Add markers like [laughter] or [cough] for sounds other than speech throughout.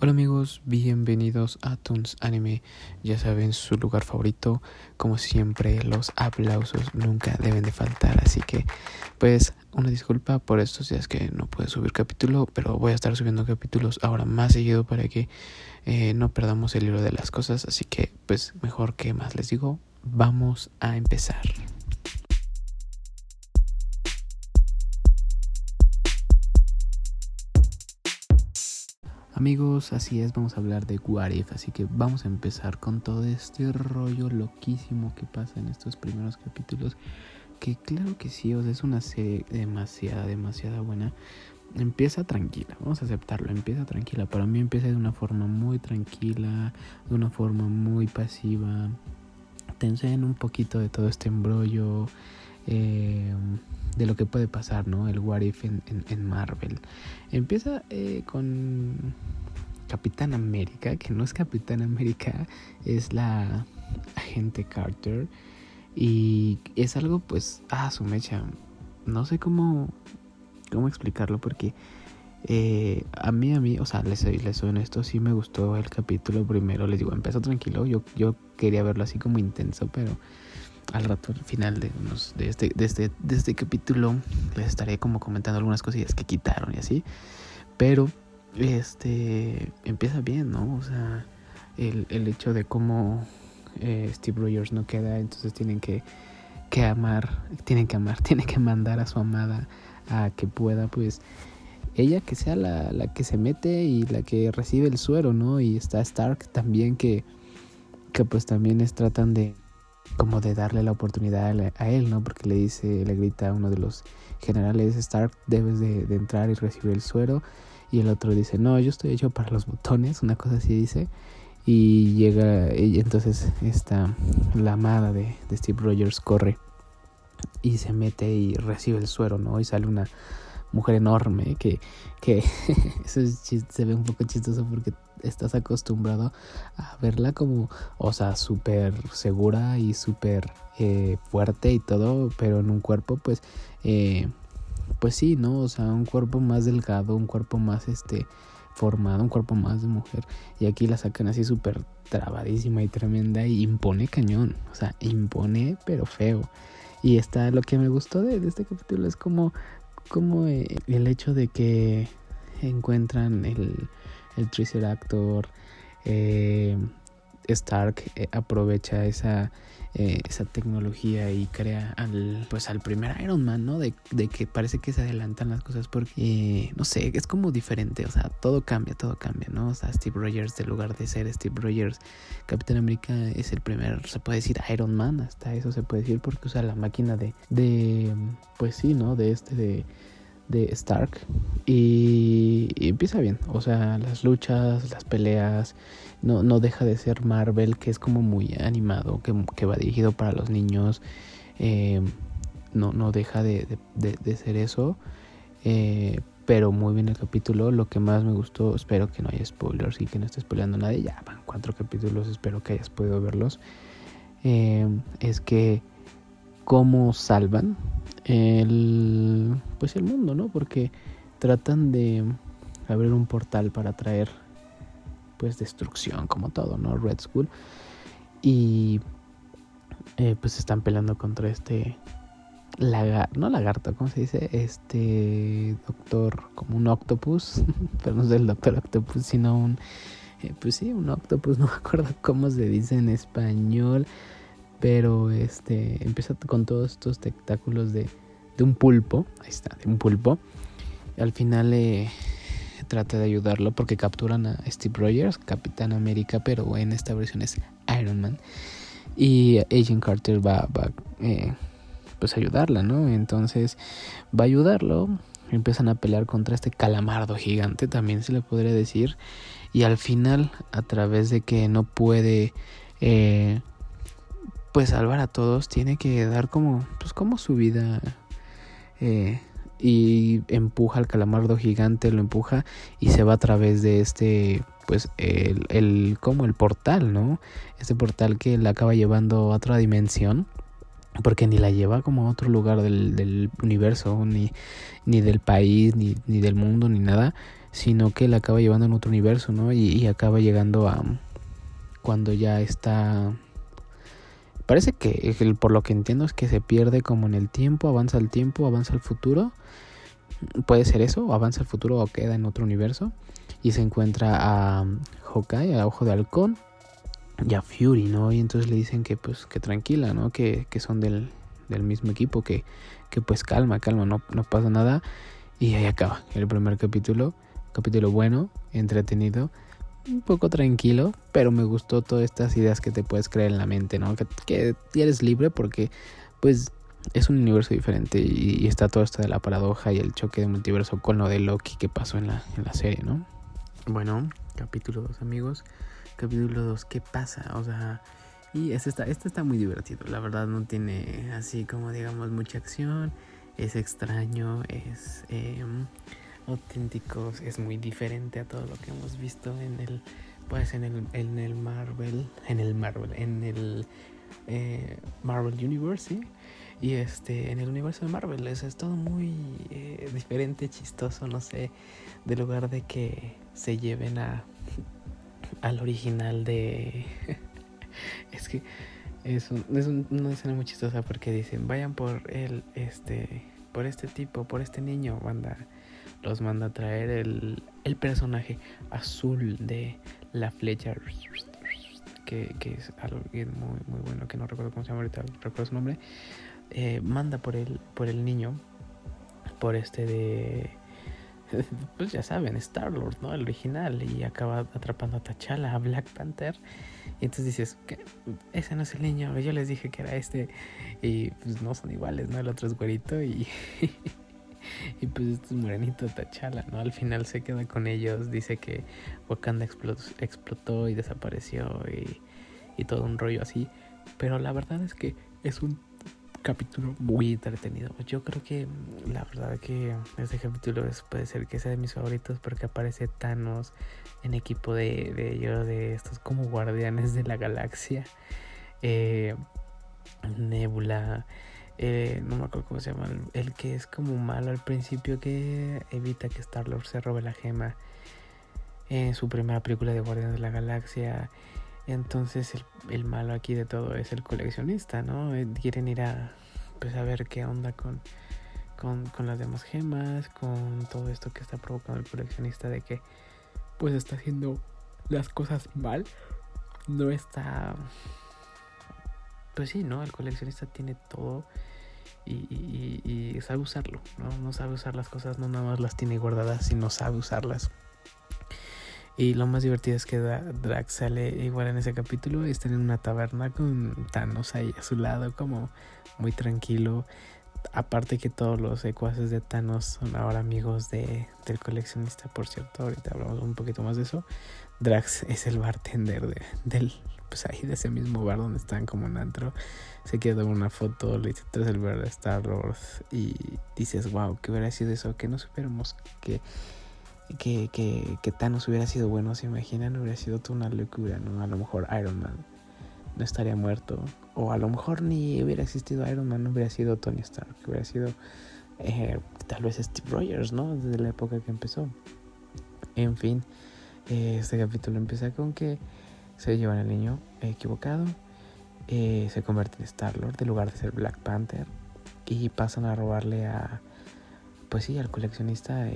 Hola amigos, bienvenidos a Toons Anime. Ya saben, su lugar favorito. Como siempre, los aplausos nunca deben de faltar. Así que, pues, una disculpa por estos días que no puedo subir capítulo, pero voy a estar subiendo capítulos ahora más seguido para que eh, no perdamos el hilo de las cosas. Así que, pues, mejor que más les digo, vamos a empezar. Amigos, así es, vamos a hablar de What así que vamos a empezar con todo este rollo loquísimo que pasa en estos primeros capítulos. Que claro que sí, o sea, es una serie demasiada, demasiada buena. Empieza tranquila, vamos a aceptarlo, empieza tranquila. Para mí empieza de una forma muy tranquila, de una forma muy pasiva. Te enseñan un poquito de todo este embrollo. Eh, de lo que puede pasar, ¿no? El What If en, Marvel. Empieza eh, con Capitán América, que no es Capitán América, es la agente Carter. Y es algo, pues, ah, su mecha. No sé cómo, cómo explicarlo porque eh, a mí, a mí, o sea, les les soy honesto, sí me gustó el capítulo primero. Les digo, empezó tranquilo. Yo, yo quería verlo así como intenso, pero al rato, al final de, este, de, este, de este capítulo, les estaré como comentando algunas cosillas que quitaron y así. Pero, este, empieza bien, ¿no? O sea, el, el hecho de cómo eh, Steve Rogers no queda, entonces tienen que, que amar, tienen que amar, [laughs] tienen que mandar a su amada a que pueda, pues, ella que sea la, la que se mete y la que recibe el suero, ¿no? Y está Stark también que, que pues también es, tratan de como de darle la oportunidad a él, ¿no? Porque le dice, le grita a uno de los generales Stark, debes de, entrar y recibir el suero. Y el otro dice, no, yo estoy hecho para los botones, una cosa así dice. Y llega, entonces esta, la de, de Steve Rogers corre y se mete y recibe el suero, ¿no? Y sale una mujer enorme que, que [laughs] eso se ve un poco chistoso porque estás acostumbrado a verla como, o sea, súper segura y súper eh, fuerte y todo, pero en un cuerpo pues, eh, pues sí, ¿no? O sea, un cuerpo más delgado, un cuerpo más este formado, un cuerpo más de mujer. Y aquí la sacan así súper trabadísima y tremenda y impone cañón, o sea, impone pero feo. Y está lo que me gustó de, este capítulo es como, como eh, el hecho de que encuentran el, el Triceractor, eh, Stark eh, aprovecha esa, eh, esa tecnología y crea al, pues al primer Iron Man, ¿no? De, que parece que se adelantan las cosas porque, no sé, es como diferente, o sea, todo cambia, todo cambia, ¿no? O sea, Steve Rogers, en lugar de ser Steve Rogers, Capitán América es el primer, se puede decir Iron Man, hasta eso se puede decir porque usa la máquina de, de pues sí, ¿no? De este, de de Stark y, empieza bien, o sea, las luchas, las peleas, no, no deja de ser Marvel, que es como muy animado, que, va dirigido para los niños, eh, no, no deja de, ser eso, eh, pero muy bien el capítulo, lo que más me gustó, espero que no haya spoilers y que no esté spoileando nadie, ya van cuatro capítulos, espero que hayas podido verlos, eh, es que cómo salvan el pues el mundo, ¿no? Porque tratan de abrir un portal para traer pues destrucción como todo, ¿no? Red Skull y eh, pues están peleando contra este lagarto, no lagarto, ¿cómo se dice? Este doctor, como un octopus, [laughs] pero no es el doctor octopus, sino un, eh, pues sí, un octopus, [laughs] no me acuerdo cómo se dice en español, pero este empieza con todos estos tentáculos de, de un pulpo, ahí está, de un pulpo. al final eh, trata de ayudarlo porque capturan a Steve Rogers, Capitán América, pero en esta versión es Iron Man. Y Agent Carter va, va eh, pues ayudarla, ¿no? Entonces va a ayudarlo. Empiezan a pelear contra este calamardo gigante, también se le podría decir. Y al final, a través de que no puede eh, pues salvar a todos, tiene que dar como, pues como su vida eh, y empuja al calamardo gigante, lo empuja y se va a través de este, pues el, el como el portal, ¿no? Este portal que la acaba llevando a otra dimensión porque ni la lleva como a otro lugar del, del universo, ni, ni del país, ni, ni, del mundo, ni nada, sino que la acaba llevando en otro universo, ¿no? Y, acaba llegando a cuando ya está parece que por lo que entiendo es que se pierde como en el tiempo, avanza el tiempo, avanza el futuro. Puede ser eso, avanza el futuro o queda en otro universo y se encuentra a Hawkeye, a Ojo de Halcón y a Fury, ¿no? Y entonces le dicen que pues que tranquila, ¿no? Que, que son del, del mismo equipo, que, que pues calma, calma, no, no pasa nada. Y ahí acaba el primer capítulo. Capítulo bueno, entretenido, un poco tranquilo, pero me gustó todas estas ideas que te puedes creer en la mente, ¿no? Que, eres libre porque pues es un universo diferente y, está todo esto de la paradoja y el choque de multiverso con lo de Loki que pasó en la, en la serie, ¿no? Bueno, capítulo 2 amigos. Capítulo 2, ¿qué pasa? O sea, y este está, este está muy divertido. La verdad no tiene así como digamos mucha acción. Es extraño, es em, auténtico, es muy diferente a todo lo que hemos visto en el, pues en el, en el Marvel, en el Marvel, en el eh, Marvel Universe, Y este, en el universo de Marvel es, es todo muy eh, diferente, chistoso, no sé, de lugar de que se lleven a al original de [laughs] es que es, es una escena muy chistosa porque dicen, vayan por el, este, por este tipo, por este niño, manda, los manda a traer el, el personaje azul de la flecha, que, que es algo muy, muy bueno, que no recuerdo cómo se llama ahorita, recuerdo su nombre, eh, manda por el, por el niño, por este de [laughs] pues ya saben, Star Lord, ¿no? El original, y acaba atrapando a T'Challa, a Black Panther. Y entonces dices, ¿qué? ese no es el niño, yo les dije que era este. Y pues no son iguales, ¿no? El otro es güerito y. [laughs] y pues este es morenito T'Challa, ¿no? Al final se queda con ellos, dice que Wakanda explotó, y desapareció y, y todo un rollo así. Pero la verdad es que es un capítulo muy entretenido. Yo creo que mm, la verdad que este capítulo puede ser que sea de mis favoritos porque aparece Thanos en equipo de, de ellos, de estos como guardianes de la galaxia. Eh, Nebula. Eh, no me acuerdo cómo se llama, el, que es como malo al principio que evita que Star-Lord se robe la gema en su primera película de Guardianes de la Galaxia. Entonces el, el, malo aquí de todo es el coleccionista, ¿no? Eh, quieren ir a, pues, a ver qué onda con, con, con, las demás gemas, con todo esto que está provocando el coleccionista de que pues está haciendo las cosas mal. No está... Pues sí, ¿no? El coleccionista tiene todo y, y, y sabe usarlo, ¿no? No sabe usar las cosas, no nada más las tiene guardadas, sino sabe usarlas. Y lo más divertido es que Drax sale igual en ese capítulo. Está en una taberna con Thanos ahí a su lado, como muy tranquilo. Aparte que todos los secuaces de Thanos son ahora amigos de, del coleccionista, por cierto. Ahorita hablamos un poquito más de eso. Drax es el bartender de, del, pues ahí de ese mismo bar donde están como en antro. Se queda una foto, le dice tras el ver a Star Wars y dices, wow, ¿qué hubiera sido eso? Que no supiéramos que que, que, que Thanos hubiera sido bueno, se imaginan, hubiera sido toda una locura, ¿no? A lo mejor Iron Man no estaría muerto, o a lo mejor ni hubiera existido Iron Man, no hubiera sido Tony Stark, hubiera sido eh, tal vez Steve Rogers, ¿no? Desde la época que empezó. En fin, este capítulo empieza con que se llevan al niño equivocado, eh, se convierte en Star-Lord en lugar de ser Black Panther y pasan a robarle a, pues sí, al coleccionista,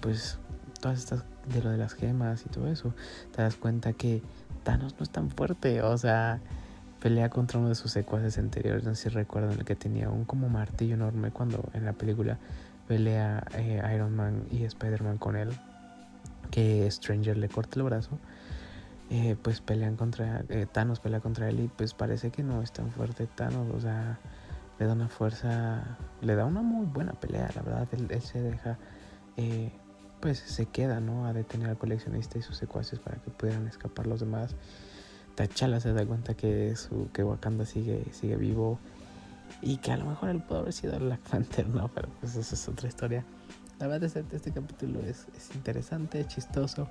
pues todas estas de lo de las gemas y todo eso, te das cuenta que Thanos no es tan fuerte, o sea, pelea contra uno de sus secuaces anteriores, no sé si recuerdan el que tenía un como martillo enorme cuando en la película pelea eh, Iron Man y Spider-Man con él, que Stranger le corta el brazo. Eh, pues pelean contra eh, Thanos pelea contra él y pues parece que no es tan fuerte Thanos o sea le da una fuerza le da una muy buena pelea la verdad él, se deja pues se queda, ¿no? A detener al coleccionista y sus secuaces para que puedan escapar los demás. T'Challa se da cuenta que su que Wakanda sigue sigue vivo y que a lo mejor él pudo haber sido Black Panther, ¿no? Pero pues esa es otra historia. La verdad es que este capítulo es, es interesante, chistoso.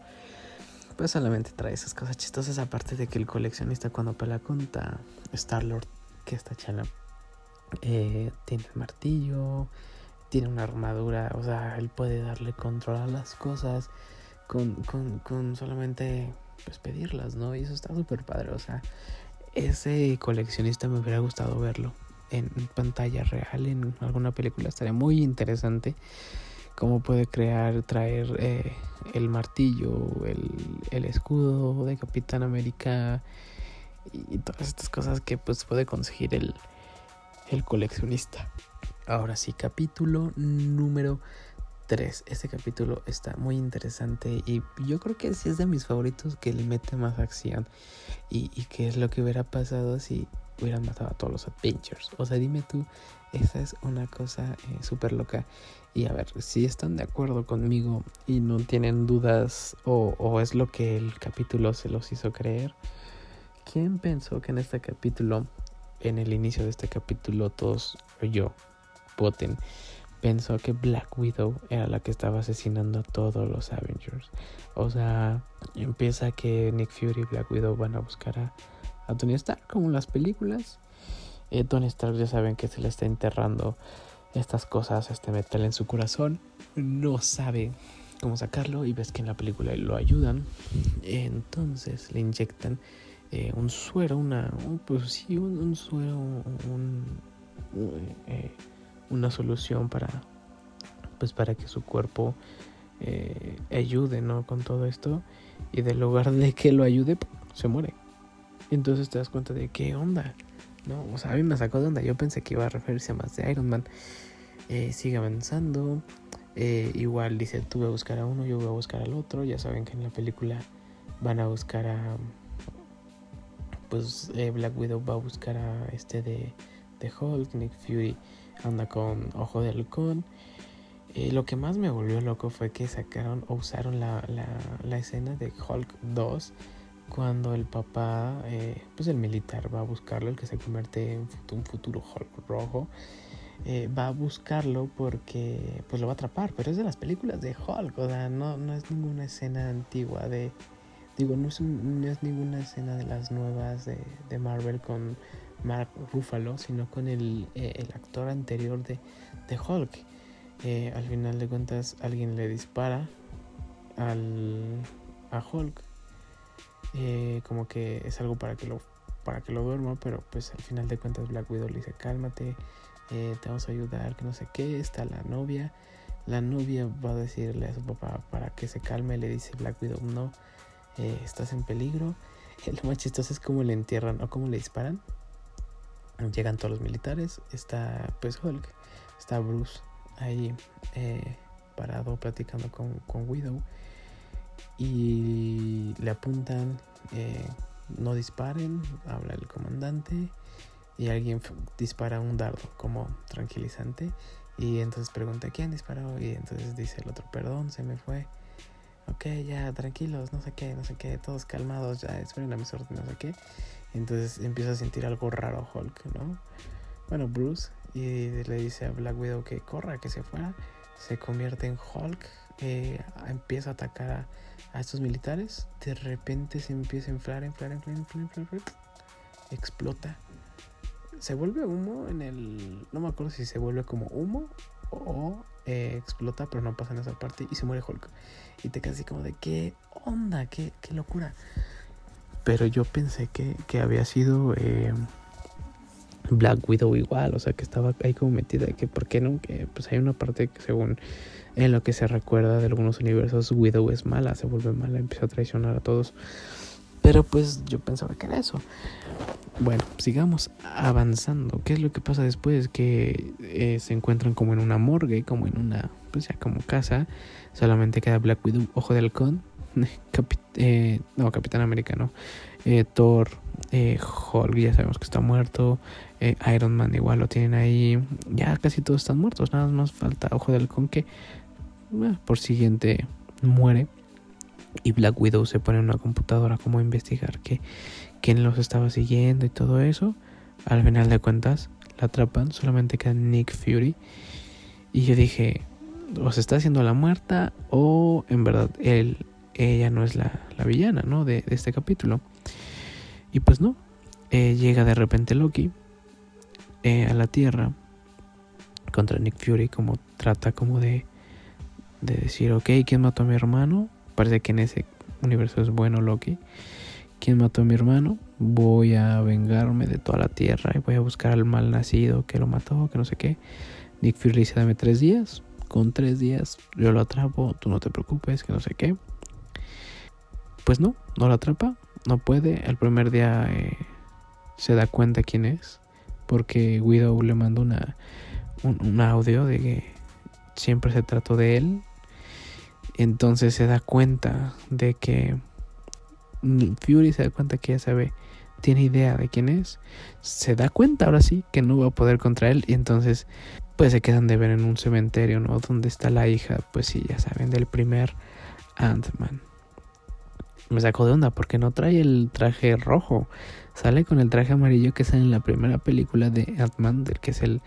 Pues solamente trae esas cosas chistosas, aparte de que el coleccionista cuando pelea contra Star-Lord, que es T'Challa, eh, tiene el martillo, tiene una armadura, o sea, él puede darle control a las cosas. con, con, con solamente pues pedirlas, ¿no? Y eso está súper padre, o sea, ese coleccionista me hubiera gustado verlo en pantalla real, en alguna película, estaría muy interesante cómo puede crear, traer eh, el martillo, el, el, escudo de Capitán América y, todas estas cosas que pues puede conseguir el, el coleccionista. Ahora sí, capítulo número 3. Este capítulo está muy interesante y yo creo que sí es de mis favoritos que le mete más acción. Y, y qué es lo que hubiera pasado si hubieran matado a todos los Adventures. O sea, dime tú, esa es una cosa eh, súper loca. Y a ver, si están de acuerdo conmigo y no tienen dudas o, o es lo que el capítulo se los hizo creer. ¿Quién pensó que en este capítulo, en el inicio de este capítulo, todos, yo, voten, pensó que Black Widow era la que estaba asesinando a todos los Avengers. O sea, empieza que Nick Fury y Black Widow van a buscar a, Tony Stark, como en las películas. Eh, Tony Stark ya saben que se le está enterrando estas cosas, este metal en su corazón. No sabe cómo sacarlo y ves que en la película lo ayudan. Entonces le inyectan eh, un suero, una, pues sí, un, suero, un, eh, una solución para, pues para que su cuerpo ayude, ¿no? Con todo esto. Y del lugar de que lo ayude, se muere. Entonces te das cuenta de qué onda. No, o sea, a mí me sacó de onda. Yo pensé que iba a referirse a más de Iron Man. Eh, sigue avanzando. Eh, igual dice, tú voy a buscar a uno, yo voy a buscar al otro. Ya saben que en la película van a buscar a... Pues Black Widow va a buscar a este de, de Hulk, Nick Fury anda con Ojo de Halcón. Eh, lo que más me volvió loco fue que sacaron o usaron la, la, escena de Hulk 2 cuando el papá, eh, pues el militar va a buscarlo, el que se convierte en un futuro Hulk rojo, eh, va a buscarlo porque pues lo va a atrapar, pero es de las películas de Hulk, o sea, no, no es ninguna escena antigua de, digo, no es, no es ninguna escena de las nuevas de, Marvel con Mark Ruffalo, sino con el, eh, actor anterior de, de Hulk. Eh, al final de cuentas alguien le dispara al, a Hulk. Eh, como que es algo para que lo para que lo duerma, pero pues al final de cuentas Black Widow le dice cálmate, te vamos a ayudar, que no sé qué, está la novia, la novia va a decirle a su papá para que se calme, le dice Black Widow no, estás en peligro, [laughs] lo más chistoso es cómo le entierran o cómo le disparan, Llegan todos los militares, está pues Hulk, está Bruce ahí eh, parado platicando con, con, Widow y le apuntan, eh, no disparen, habla el comandante y alguien dispara un dardo como tranquilizante y entonces pregunta quién disparó y entonces dice el otro, perdón, se me fue. Ok, ya, tranquilos, no sé qué, no sé qué, todos calmados, ya, esperen a mis órdenes, no sé qué. Entonces empieza a sentir algo raro Hulk, ¿no? Bueno, Bruce y le dice a Black Widow que corra, que se fuera. Se convierte en Hulk, empieza a atacar a, estos militares. De repente se empieza a inflar, inflar, inflar, inflar, inflar, explota. Se vuelve humo en el. No me acuerdo si se vuelve como humo o eh, explota, pero no pasa en esa parte y se muere Hulk. Y te quedas así como de qué onda, qué, qué locura. Pero yo pensé que, que había sido eh, Black Widow igual, o sea, que estaba ahí como metida. Que por qué no, que pues hay una parte que según en lo que se recuerda de algunos universos, Widow es mala, se vuelve mala, empieza a traicionar a todos. Pero pues yo pensaba que era eso. Bueno, sigamos avanzando. ¿Qué es lo que pasa después? Que eh, se encuentran como en una morgue, como en una, pues ya como casa. Solamente queda Black Widow, ojo de halcón, [laughs] eh, no, Capitán América, no. Eh, Thor, eh, Hulk, ya sabemos que está muerto. Iron Man igual lo tienen ahí. Ya casi todos están muertos. Nada más falta Ojo del Halcón que por siguiente muere. Y Black Widow se pone en una computadora como a investigar que, quién los estaba siguiendo y todo eso. Al final de cuentas, la atrapan. Solamente queda Nick Fury. Y yo dije, o se está haciendo la muerta o en verdad él ella no es la, villana, ¿no? De, este capítulo. Y pues no, eh, llega de repente Loki eh, a la Tierra contra Nick Fury, como trata como de, de decir, ok, ¿quién mató a mi hermano? parece que en ese universo es bueno Loki. ¿Quién mató a mi hermano? Voy a vengarme de toda la tierra y voy a buscar al mal nacido que lo mató, que no sé qué. Nick Fury dice, dame tres días. Con tres días yo lo atrapo, tú no te preocupes, que no sé qué. Pues no, no lo atrapa, no puede. El primer día eh, se da cuenta quién es, porque Widow le mandó una, un, audio de que siempre se trató de él. Entonces se da cuenta de que Fury se da cuenta que ya sabe, tiene idea de quién es. Se da cuenta ahora sí que no va a poder contra él y entonces pues se quedan de ver en un cementerio, ¿no? Donde está la hija, pues sí, ya saben, del primer Ant-Man. Me sacó de onda porque no trae el traje rojo. Sale con el traje amarillo que sale en la primera película de Ant-Man, que es el,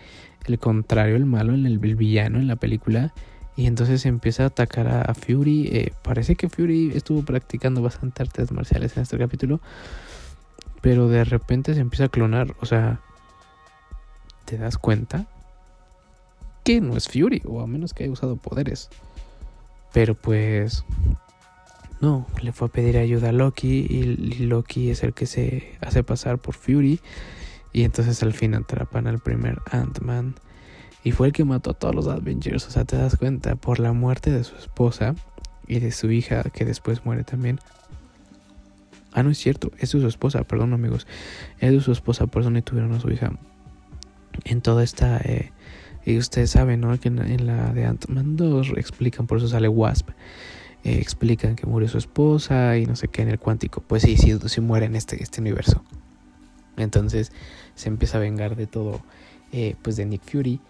el contrario, el malo, el, el villano en la película. Y entonces empieza a atacar a, Fury. Eh, parece que Fury estuvo practicando bastante artes marciales en este capítulo. Pero de repente se empieza a clonar. O sea, ¿te das cuenta? Que no es Fury. O a menos que haya usado poderes. Pero pues... No, le fue a pedir ayuda a Loki. Y Loki es el que se hace pasar por Fury. Y entonces al fin atrapan al primer Ant-Man. Y fue el que mató a todos los Avengers. O sea, te das cuenta, por la muerte de su esposa y de su hija, que después muere también. Ah, no es cierto, es su esposa, perdón amigos. Es su esposa, por eso no tuvieron a su hija. En toda esta... Eh, y ustedes saben, ¿no? Que en, la de Ant-Man 2 explican, por eso sale Wasp. Eh, explican que murió su esposa y no sé qué en el cuántico. Pues sí, sí, sí muere en este, este universo. Entonces se empieza a vengar de todo, eh, pues de Nick Fury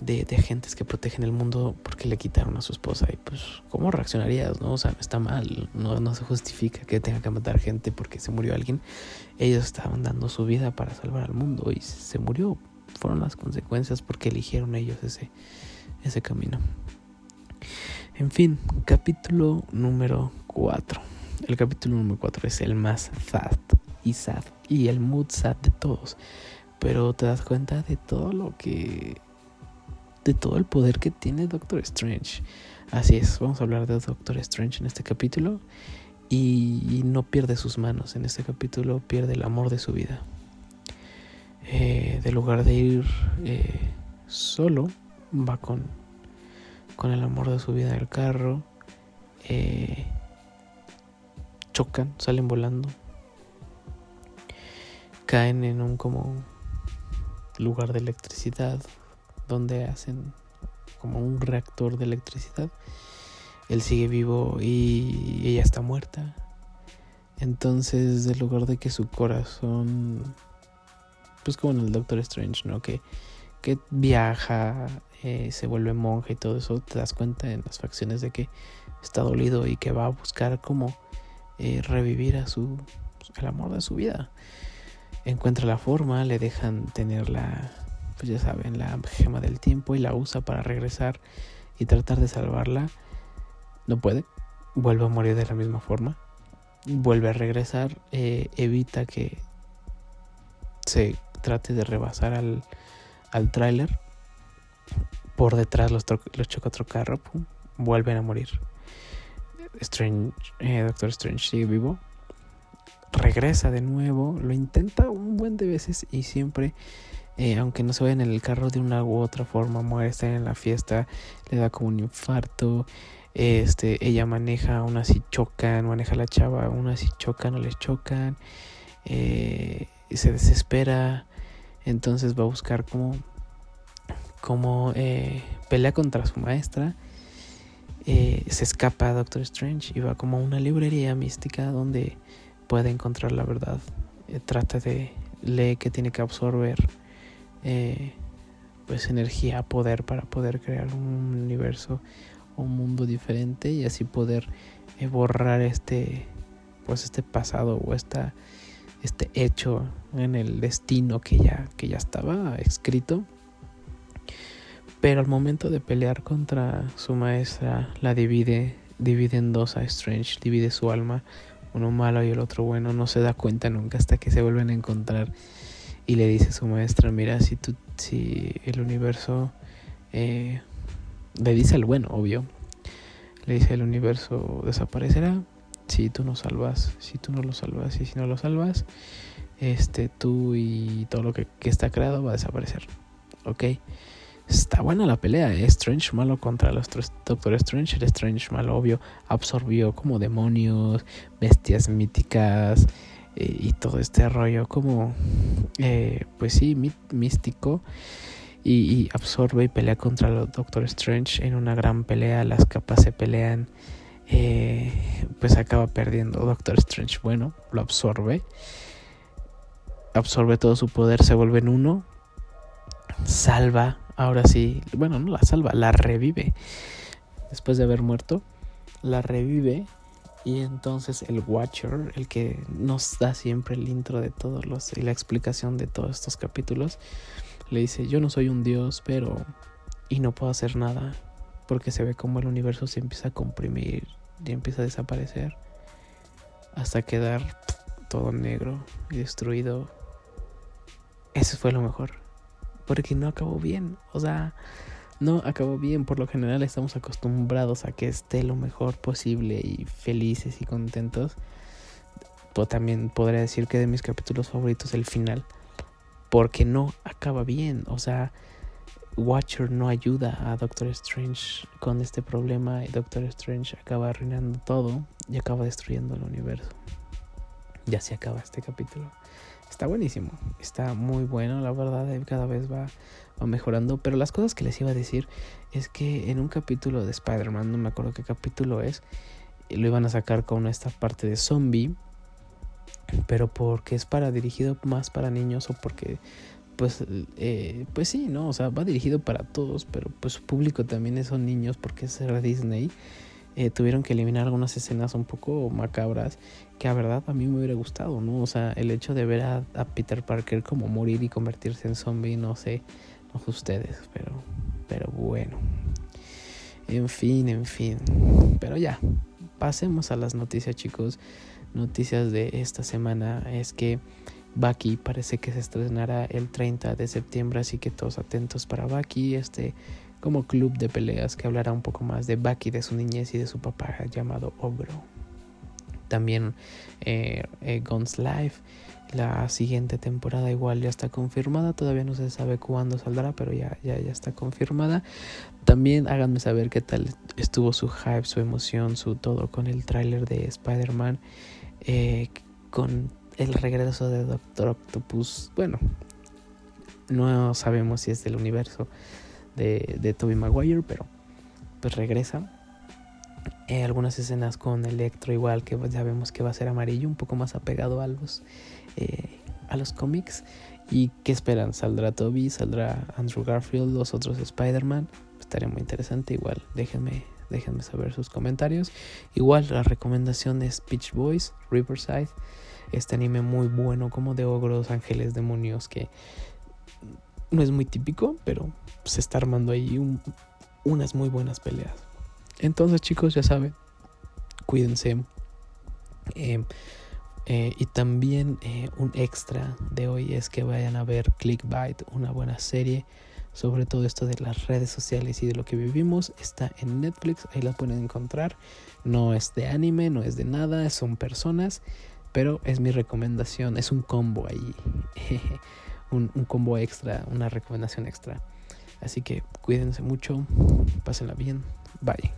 de, agentes que protegen el mundo porque le quitaron a su esposa. Y pues, ¿cómo reaccionarías? No, o sea, está mal. No, no se justifica que tenga que matar gente porque se murió alguien. Ellos estaban dando su vida para salvar al mundo y se murió. Fueron las consecuencias porque eligieron ellos ese, ese camino. En fin, capítulo número 4. El capítulo número 4 es el más sad y sad y el mood sad de todos. Pero te das cuenta de todo lo que de todo el poder que tiene Doctor Strange. Así es, vamos a hablar de Doctor Strange en este capítulo. Y, no pierde sus manos. En este capítulo pierde el amor de su vida. Eh, de lugar de ir eh, solo, va con, con el amor de su vida en el carro. Eh, chocan, salen volando. Caen en un como lugar de electricidad donde hacen como un reactor de electricidad. Él sigue vivo y ella está muerta. Entonces, en lugar de que su corazón, pues como en el Doctor Strange, ¿no? Que, que viaja, eh, se vuelve monje y todo eso, te das cuenta en las facciones de que está dolido y que va a buscar como eh, revivir a su, el amor de su vida. Encuentra la forma, le dejan tener la, pues ya saben, la gema del tiempo y la usa para regresar y tratar de salvarla. No puede, vuelve a morir de la misma forma. Vuelve a regresar, eh, evita que se trate de rebasar al, al tráiler. Por detrás los, choca otro carro, vuelven a morir. Strange, eh, Doctor Strange sigue vivo. Regresa de nuevo, lo intenta un buen de veces y siempre eh, aunque no se vayan en el carro de una u otra forma, muere, está en la fiesta, le da como un infarto. Este, ella maneja, aún así chocan, maneja la chava, aún así chocan o les chocan. Eh, se desespera. Entonces va a buscar como eh, pelea contra su maestra. se escapa a Doctor Strange y va como a una librería mística donde puede encontrar la verdad. trata de leer que tiene que absorber eh, pues energía, poder para poder crear un universo, un mundo diferente y así poder eh, borrar este pues este pasado o esta, este hecho en el destino que ya, que ya estaba escrito. Pero al momento de pelear contra su maestra, la divide, divide en dos a Strange, divide su alma, uno malo y el otro bueno, no se da cuenta nunca hasta que se vuelven a encontrar y le dice a su maestra, mira, si, tú, si el universo eh, le dice al bueno, obvio, Le dice el universo desaparecerá si tú no salvas, si tú no lo salvas y si no lo salvas, este tú y todo lo que, está creado va a desaparecer. ¿Ok? Está buena la pelea, ¿eh? Strange malo contra los Doctor Strange. El Strange malo, obvio, absorbió como demonios, bestias míticas eh, y todo este rollo como, eh, pues sí, místico. Y, absorbe y pelea contra los Doctor Strange en una gran pelea. Las capas se pelean. Pues acaba perdiendo Doctor Strange. Bueno, lo absorbe. Absorbe todo su poder, se vuelve en uno. Salva ahora sí, bueno, no la salva, la revive. Después de haber muerto, la revive y entonces el Watcher, el que nos da siempre el intro de todos los y la explicación de todos estos capítulos, le dice, "Yo no soy un dios, pero y no puedo hacer nada porque se ve como el universo se empieza a comprimir y empieza a desaparecer hasta quedar todo negro y destruido." Eso fue lo mejor porque no acabó bien. O sea, no acabó bien. Por lo general estamos acostumbrados a que esté lo mejor posible y felices y contentos. Pero también podría decir que de mis capítulos favoritos el final. Porque no acaba bien. O sea, Watcher no ayuda a Doctor Strange con este problema y Doctor Strange acaba arruinando todo y acaba destruyendo el universo. Ya se acaba este capítulo. Está buenísimo, está muy bueno, la verdad, eh, cada vez va, va, mejorando. Pero las cosas que les iba a decir es que en un capítulo de Spider-Man, no me acuerdo qué capítulo es, lo iban a sacar con esta parte de zombie, pero porque es para dirigido más para niños o porque pues eh, pues sí no o sea va dirigido para todos pero pues su público también son niños porque es Disney eh, tuvieron que eliminar algunas escenas un poco macabras que a verdad a mí me hubiera gustado, ¿no? O sea, el hecho de ver a, Peter Parker como morir y convertirse en zombie, no sé, no sé ustedes, pero, pero bueno. En fin, en fin. Pero ya, pasemos a las noticias, chicos. Noticias de esta semana es que Bucky parece que se estrenará el 30 de septiembre, así que todos atentos para Bucky, este como club de peleas que hablará un poco más de Bucky, de su niñez y de su papá llamado Ogro. También eh, eh, Guns Life, la siguiente temporada igual ya está confirmada, todavía no se sabe cuándo saldrá, pero ya, ya, ya está confirmada. También háganme saber qué tal estuvo su hype, su emoción, su todo con el tráiler de Spider-Man, eh, con el regreso de Doctor Octopus. Bueno, no sabemos si es del universo de, de Tobey Maguire, pero pues regresa. Eh, algunas escenas con Electro igual que ya vemos que va a ser amarillo, un poco más apegado a los, eh, a los cómics. ¿Y qué esperan? ¿Saldrá Toby? ¿Saldrá Andrew Garfield? ¿Los otros Spider-Man? Estaría muy interesante. Igual déjenme, déjenme saber sus comentarios. Igual la recomendación es Peach Boys, Riverside. Este anime muy bueno como de ogros, ángeles, demonios que no es muy típico, pero se está armando ahí unas muy buenas peleas. Entonces chicos, ya saben, cuídense. Em, eh, y también eh, un extra de hoy es que vayan a ver Clickbait, una buena serie sobre todo esto de las redes sociales y de lo que vivimos. Está en Netflix, ahí la pueden encontrar. No es de anime, no es de nada, son personas, pero es mi recomendación, es un combo ahí. [laughs] un, combo extra, una recomendación extra. Así que cuídense mucho, pásenla bien, bye.